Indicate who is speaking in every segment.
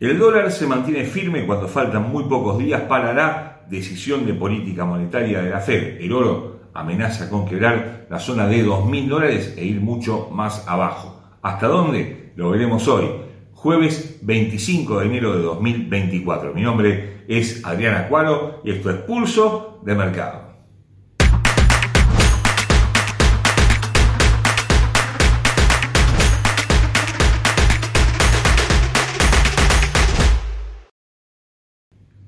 Speaker 1: El dólar se mantiene firme cuando faltan muy pocos días para la decisión de política monetaria de la Fed. El oro amenaza con quebrar la zona de 2.000 dólares e ir mucho más abajo. ¿Hasta dónde? Lo veremos hoy, jueves 25 de enero de 2024. Mi nombre es Adriana Cuaro y esto es Pulso de Mercado.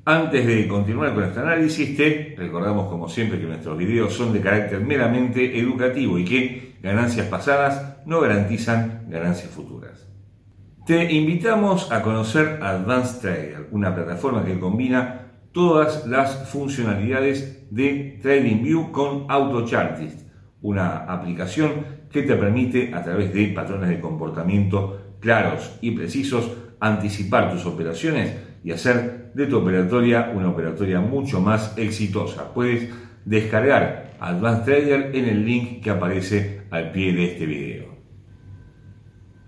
Speaker 1: Antes de continuar con este análisis, te recordamos como siempre que nuestros videos son de carácter meramente educativo y que ganancias pasadas no garantizan ganancias futuras. Te invitamos a conocer Advanced Trader, una plataforma que combina todas las funcionalidades de TradingView con AutoChartist, una aplicación que te permite a través de patrones de comportamiento claros y precisos anticipar tus operaciones y hacer de tu operatoria una operatoria mucho más exitosa. Puedes descargar Advanced Trader en el link que aparece al pie de este video.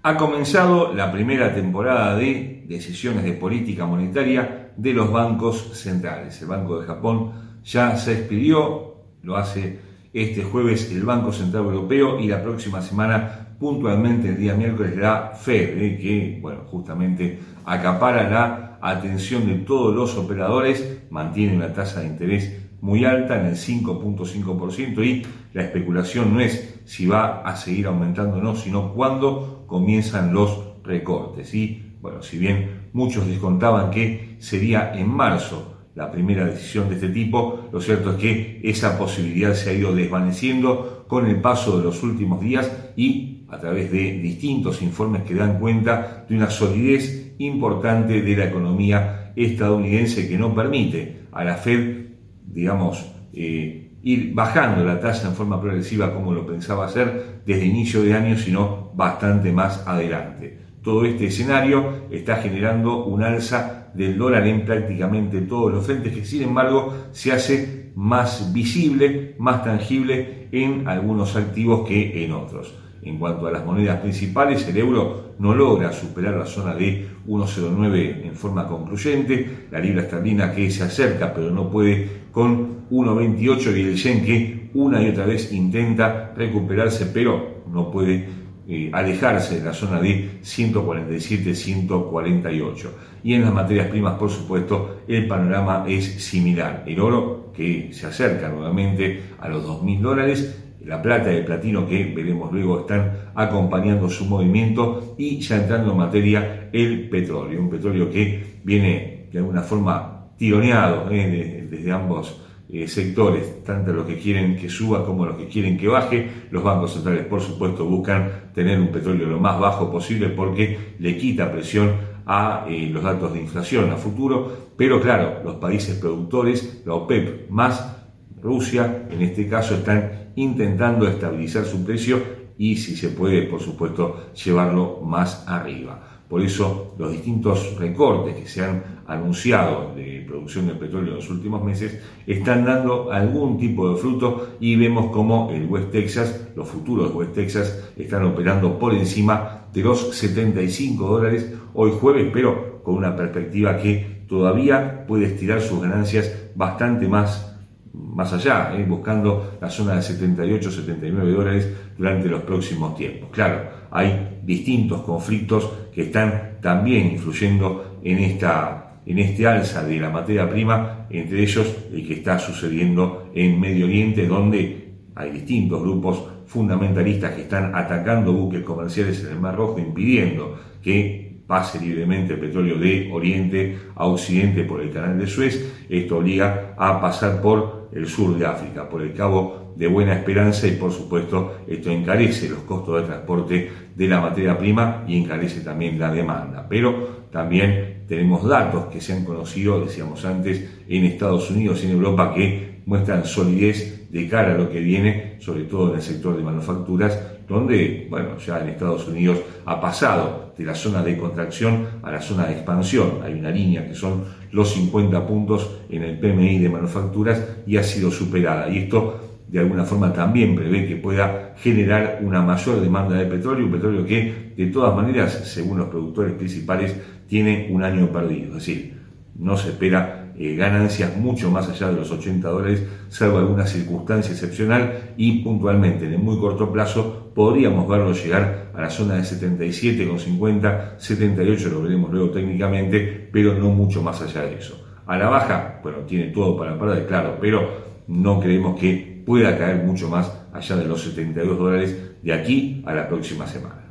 Speaker 1: Ha comenzado la primera temporada de decisiones de política monetaria de los bancos centrales. El Banco de Japón ya se expidió, lo hace este jueves el Banco Central Europeo y la próxima semana puntualmente el día miércoles la Fed, eh, que bueno, justamente acapara la atención de todos los operadores, mantiene una tasa de interés muy alta en el 5.5% y la especulación no es si va a seguir aumentando o no, sino cuándo comienzan los recortes. Y bueno, si bien muchos descontaban que sería en marzo la primera decisión de este tipo, lo cierto es que esa posibilidad se ha ido desvaneciendo con el paso de los últimos días y a través de distintos informes que dan cuenta de una solidez importante de la economía estadounidense que no permite a la Fed, digamos, eh, ir bajando la tasa en forma progresiva como lo pensaba hacer desde inicio de año, sino bastante más adelante. Todo este escenario está generando un alza del dólar en prácticamente todos los frentes que sin embargo se hace más visible, más tangible en algunos activos que en otros. En cuanto a las monedas principales, el euro no logra superar la zona de 1,09 en forma concluyente, la libra esterlina que se acerca pero no puede con 1,28 y el yen que una y otra vez intenta recuperarse pero no puede eh, alejarse de la zona de 147-148. Y en las materias primas, por supuesto, el panorama es similar. El oro que se acerca nuevamente a los 2.000 dólares la plata y el platino que veremos luego están acompañando su movimiento y ya entrando en materia el petróleo, un petróleo que viene de alguna forma tironeado eh, desde ambos eh, sectores, tanto los que quieren que suba como los que quieren que baje. Los bancos centrales, por supuesto, buscan tener un petróleo lo más bajo posible porque le quita presión a eh, los datos de inflación a futuro, pero claro, los países productores, la OPEP más Rusia, en este caso, están intentando estabilizar su precio y si se puede, por supuesto, llevarlo más arriba. Por eso los distintos recortes que se han anunciado de producción de petróleo en los últimos meses están dando algún tipo de fruto y vemos como el West Texas, los futuros West Texas están operando por encima de los 75 dólares hoy jueves, pero con una perspectiva que todavía puede estirar sus ganancias bastante más más allá, ¿eh? buscando la zona de 78, 79 dólares durante los próximos tiempos. Claro, hay distintos conflictos que están también influyendo en, esta, en este alza de la materia prima, entre ellos el que está sucediendo en Medio Oriente, donde hay distintos grupos fundamentalistas que están atacando buques comerciales en el Mar Rojo, impidiendo que pase libremente el petróleo de Oriente a Occidente por el canal de Suez. Esto obliga a pasar por el sur de África, por el Cabo de Buena Esperanza y por supuesto esto encarece los costos de transporte de la materia prima y encarece también la demanda. Pero también tenemos datos que se han conocido, decíamos antes, en Estados Unidos y en Europa que muestran solidez de cara a lo que viene, sobre todo en el sector de manufacturas, donde, bueno, ya en Estados Unidos ha pasado de la zona de contracción a la zona de expansión. Hay una línea que son los 50 puntos en el PMI de manufacturas y ha sido superada. Y esto de alguna forma también prevé que pueda generar una mayor demanda de petróleo, un petróleo que de todas maneras, según los productores principales, tiene un año perdido. Es decir, no se espera eh, ganancias mucho más allá de los 80 dólares, salvo alguna circunstancia excepcional y puntualmente en el muy corto plazo podríamos verlo llegar a la zona de 77,50, 78 lo veremos luego técnicamente, pero no mucho más allá de eso. A la baja, bueno, tiene todo para perder, claro, pero no creemos que pueda caer mucho más allá de los 72 dólares de aquí a la próxima semana.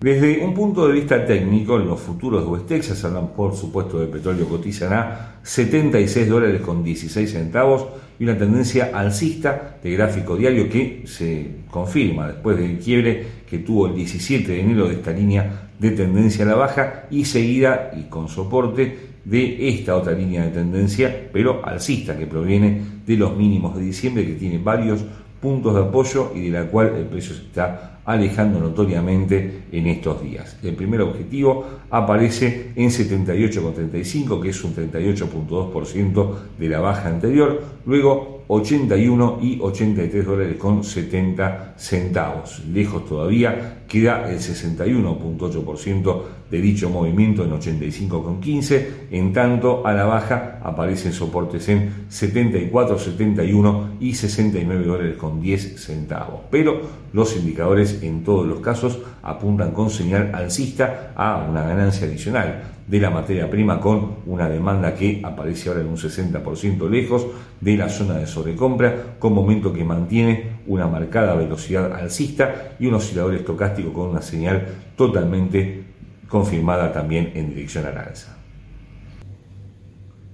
Speaker 1: Desde un punto de vista técnico, los futuros de West Texas hablan por supuesto de petróleo cotizan a 76 dólares con 16 centavos y una tendencia alcista de gráfico diario que se confirma después del quiebre que tuvo el 17 de enero de esta línea de tendencia a la baja y seguida y con soporte de esta otra línea de tendencia, pero alcista, que proviene de los mínimos de diciembre, que tiene varios puntos de apoyo y de la cual el precio se está alejando notoriamente en estos días. El primer objetivo aparece en 78,35, que es un 38.2% de la baja anterior, luego 81 y 83 dólares con 70 centavos. Lejos todavía queda el 61.8% de dicho movimiento en 85,15, en tanto a la baja aparecen soportes en 74, 71 y 69 dólares con 10 centavos. Pero los indicadores en todos los casos apuntan con señal alcista a una ganancia adicional de la materia prima con una demanda que aparece ahora en un 60% lejos de la zona de sobrecompra, con momento que mantiene una marcada velocidad alcista y un oscilador estocástico con una señal totalmente confirmada también en dirección al alza.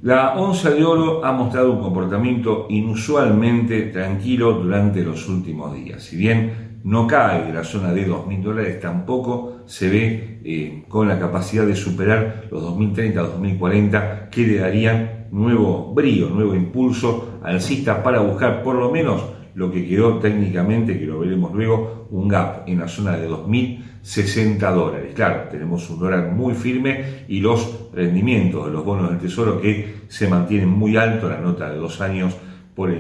Speaker 1: La onza de oro ha mostrado un comportamiento inusualmente tranquilo durante los últimos días. Si bien no cae de la zona de 2.000 dólares, tampoco se ve eh, con la capacidad de superar los 2030-2040 que le darían nuevo brío, nuevo impulso alcista para buscar por lo menos lo que quedó técnicamente, que lo veremos luego, un gap en la zona de 2.060 dólares. Claro, tenemos un dólar muy firme y los rendimientos de los bonos del Tesoro que se mantienen muy alto, la nota de dos años por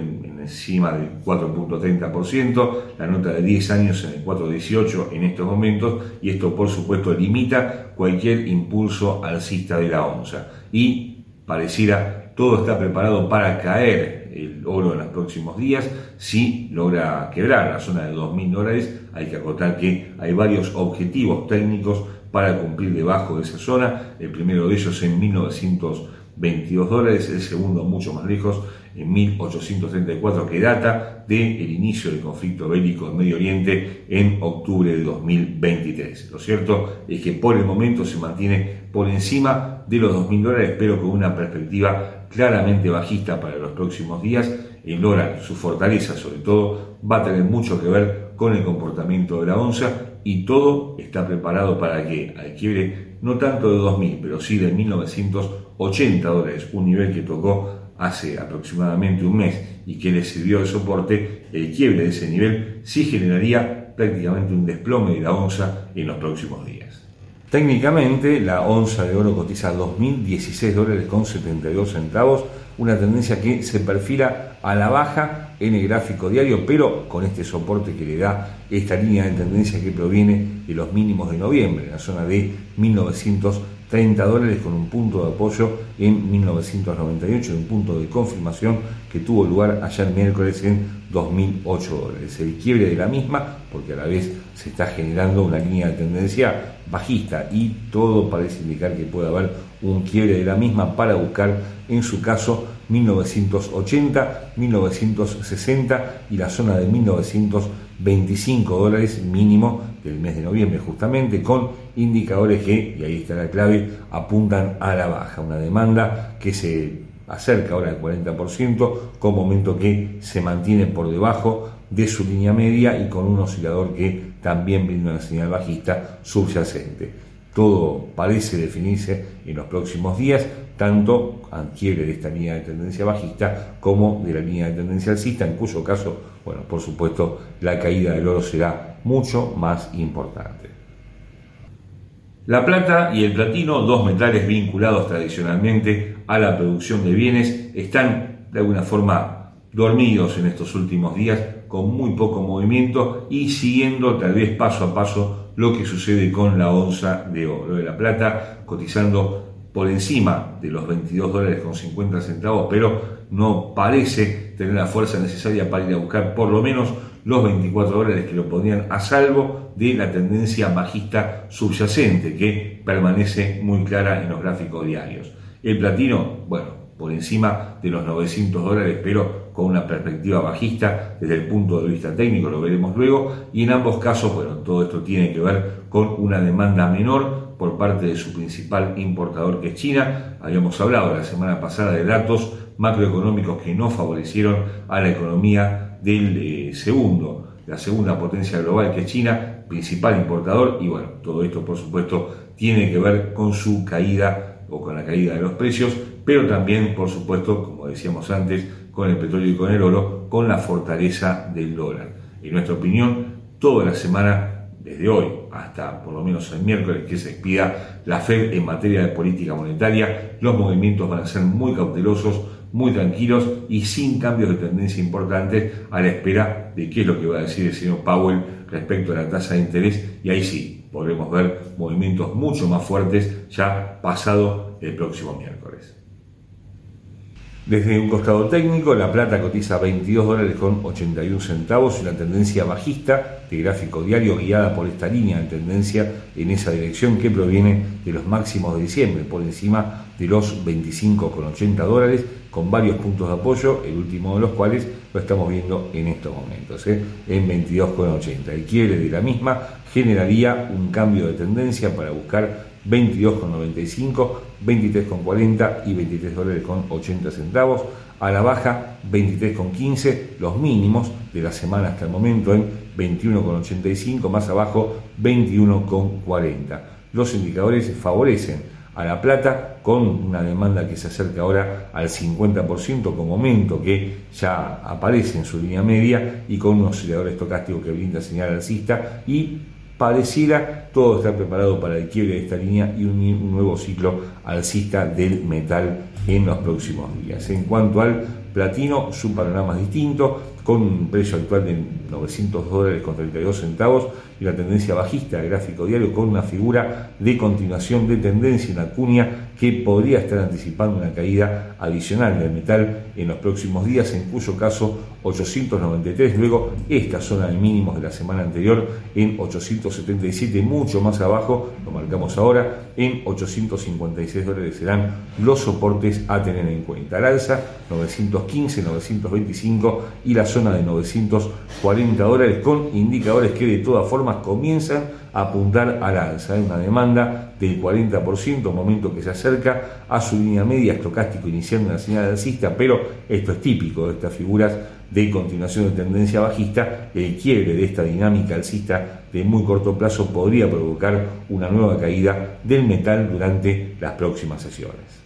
Speaker 1: encima del 4.30%, la nota de 10 años en el 4.18 en estos momentos, y esto por supuesto limita cualquier impulso alcista de la onza. Y pareciera todo está preparado para caer el oro en los próximos días. Si logra quebrar la zona de 2.000 dólares, hay que acotar que hay varios objetivos técnicos para cumplir debajo de esa zona. El primero de ellos en 1922 dólares, el segundo mucho más lejos en 1834 que data del inicio del conflicto bélico en Medio Oriente en octubre de 2023. Lo cierto es que por el momento se mantiene por encima de los 2.000 dólares, pero con una perspectiva claramente bajista para los próximos días. El dólar, su fortaleza sobre todo, va a tener mucho que ver con el comportamiento de la onza y todo está preparado para que al quiebre no tanto de 2.000, pero sí de 1.980 dólares, un nivel que tocó hace aproximadamente un mes y que le sirvió de soporte, el quiebre de ese nivel sí generaría prácticamente un desplome de la onza en los próximos días. Técnicamente, la onza de oro cotiza 2.016 dólares con 72 centavos, una tendencia que se perfila a la baja en el gráfico diario, pero con este soporte que le da esta línea de tendencia que proviene de los mínimos de noviembre, en la zona de 1930 dólares con un punto de apoyo en 1998, un punto de confirmación que tuvo lugar ayer miércoles en 2008 dólares. El quiebre de la misma, porque a la vez se está generando una línea de tendencia bajista y todo parece indicar que puede haber un quiebre de la misma para buscar, en su caso, 1980, 1960 y la zona de 1925 dólares mínimo del mes de noviembre, justamente con indicadores que, y ahí está la clave, apuntan a la baja. Una demanda que se acerca ahora al 40%, con momento que se mantiene por debajo de su línea media y con un oscilador que también brinda una señal bajista subyacente. Todo parece definirse en los próximos días, tanto adquiere de esta línea de tendencia bajista como de la línea de tendencia alcista, en cuyo caso, bueno, por supuesto, la caída del oro será mucho más importante. La plata y el platino, dos metales vinculados tradicionalmente a la producción de bienes, están de alguna forma dormidos en estos últimos días, con muy poco movimiento y siguiendo tal vez paso a paso lo que sucede con la onza de oro de la plata, cotizando por encima de los 22 dólares con 50 centavos, pero no parece tener la fuerza necesaria para ir a buscar por lo menos los 24 dólares que lo ponían a salvo de la tendencia bajista subyacente que permanece muy clara en los gráficos diarios. El platino, bueno, por encima de los 900 dólares, pero con una perspectiva bajista desde el punto de vista técnico, lo veremos luego, y en ambos casos, bueno, todo esto tiene que ver con una demanda menor por parte de su principal importador que es China. Habíamos hablado la semana pasada de datos macroeconómicos que no favorecieron a la economía del eh, segundo, la segunda potencia global que es China, principal importador, y bueno, todo esto por supuesto tiene que ver con su caída o con la caída de los precios, pero también por supuesto, como decíamos antes, con el petróleo y con el oro, con la fortaleza del dólar. En nuestra opinión, toda la semana desde hoy hasta por lo menos el miércoles que se expida la Fed en materia de política monetaria, los movimientos van a ser muy cautelosos, muy tranquilos y sin cambios de tendencia importantes a la espera de qué es lo que va a decir el señor Powell respecto a la tasa de interés y ahí sí podremos ver movimientos mucho más fuertes ya pasado el próximo miércoles. Desde un costado técnico, la plata cotiza 22 dólares con 81 centavos y la tendencia bajista de gráfico diario guiada por esta línea de tendencia en esa dirección que proviene de los máximos de diciembre, por encima de los 25,80 dólares, con varios puntos de apoyo, el último de los cuales lo estamos viendo en estos momentos, ¿eh? en 22,80. El quiebre de la misma generaría un cambio de tendencia para buscar 22,95, 23,40 y 23 dólares con 80 centavos. A la baja 23,15, los mínimos de la semana hasta el momento en 21,85, más abajo 21,40. Los indicadores favorecen a la plata con una demanda que se acerca ahora al 50% como aumento que ya aparece en su línea media y con un oscilador estocástico que brinda señal alcista y pareciera todo estar preparado para el quiebre de esta línea y un, nuevo ciclo alcista del metal en los próximos días. En cuanto al platino, su panorama es distinto, con un precio actual de 900 dólares con 32 centavos y la tendencia bajista del gráfico diario con una figura de continuación de tendencia en la cuña que podría estar anticipando una caída adicional del metal en los próximos días, en cuyo caso 893, luego esta zona de mínimos de la semana anterior en 877, mucho más abajo, lo marcamos ahora, en 856 dólares serán los soportes a tener en cuenta. Al alza 915, 925 y la zona de 940 dólares con indicadores que de todas formas comienzan a apuntar al alza. Hay una demanda del 40%, momento que se acerca a su línea media estocástico iniciando una señal alcista, pero esto es típico de estas figuras de continuación de tendencia bajista, el quiebre de esta dinámica alcista de muy corto plazo podría provocar una nueva caída del metal durante las próximas sesiones.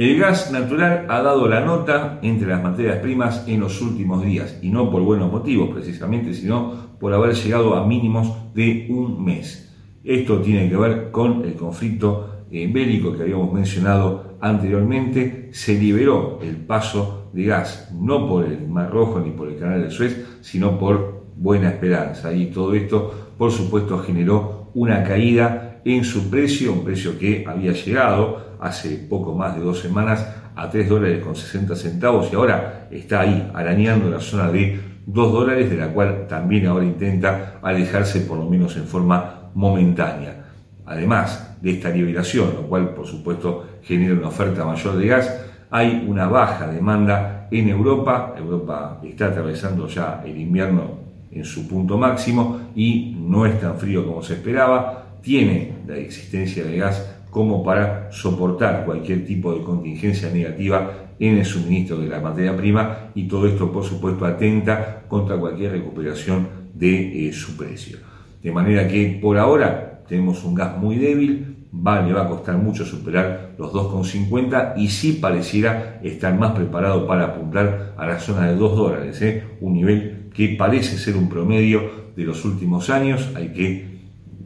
Speaker 1: El gas natural ha dado la nota entre las materias primas en los últimos días, y no por buenos motivos precisamente, sino por haber llegado a mínimos de un mes. Esto tiene que ver con el conflicto eh, bélico que habíamos mencionado anteriormente. Se liberó el paso de gas, no por el Mar Rojo ni por el Canal de Suez, sino por Buena Esperanza. Y todo esto, por supuesto, generó una caída en su precio, un precio que había llegado hace poco más de dos semanas a 3 dólares con 60 centavos y ahora está ahí arañando la zona de 2 dólares de la cual también ahora intenta alejarse por lo menos en forma momentánea. Además de esta liberación, lo cual por supuesto genera una oferta mayor de gas, hay una baja demanda en Europa. Europa está atravesando ya el invierno en su punto máximo y no es tan frío como se esperaba. Tiene la existencia de gas como para soportar cualquier tipo de contingencia negativa en el suministro de la materia prima y todo esto por supuesto atenta contra cualquier recuperación de eh, su precio. De manera que por ahora tenemos un gas muy débil, va, le va a costar mucho superar los 2,50 y sí pareciera estar más preparado para apuntar a la zona de 2 dólares, ¿eh? un nivel que parece ser un promedio de los últimos años, hay que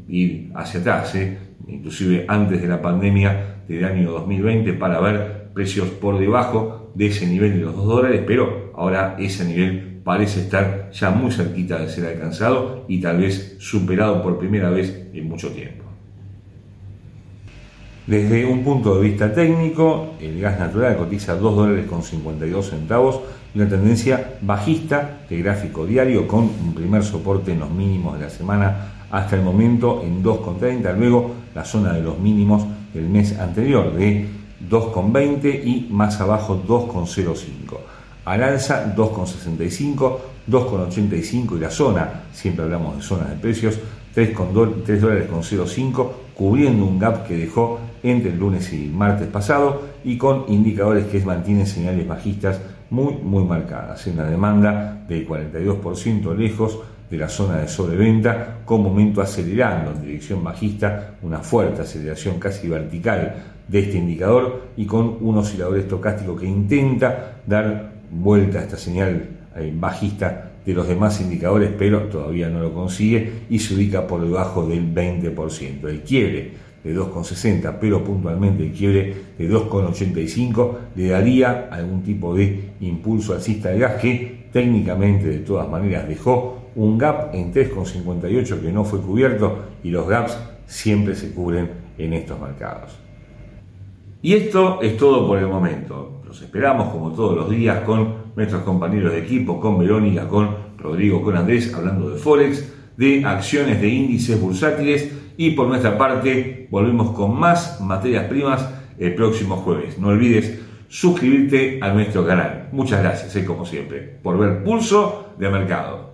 Speaker 1: ir hacia atrás, ¿eh? inclusive antes de la pandemia del año 2020, para ver precios por debajo de ese nivel de los 2 dólares, pero ahora ese nivel parece estar ya muy cerquita de ser alcanzado y tal vez superado por primera vez en mucho tiempo. Desde un punto de vista técnico, el gas natural cotiza 2 dólares con 52 centavos, una tendencia bajista de gráfico diario con un primer soporte en los mínimos de la semana hasta el momento en 2,30, luego la zona de los mínimos del mes anterior de 2,20 y más abajo 2,05. Al alza 2,65, 2,85 y la zona, siempre hablamos de zonas de precios, 3, dólares con 0,5, cubriendo un gap que dejó entre el lunes y martes pasado y con indicadores que mantienen señales bajistas muy, muy marcadas. En la demanda del 42% lejos de la zona de sobreventa, con momento acelerando en dirección bajista, una fuerte aceleración casi vertical de este indicador y con un oscilador estocástico que intenta dar vuelta a esta señal eh, bajista de los demás indicadores, pero todavía no lo consigue y se ubica por debajo del 20%. El quiebre de 2,60, pero puntualmente el quiebre de 2,85 le daría algún tipo de impulso alcista de gas que técnicamente de todas maneras dejó un gap en 3,58 que no fue cubierto y los gaps siempre se cubren en estos mercados. Y esto es todo por el momento. Los esperamos como todos los días con nuestros compañeros de equipo, con Verónica, con Rodrigo, con Andrés, hablando de Forex, de acciones de índices bursátiles y por nuestra parte volvemos con más materias primas el próximo jueves. No olvides suscribirte a nuestro canal. Muchas gracias, eh, como siempre, por ver Pulso de Mercado.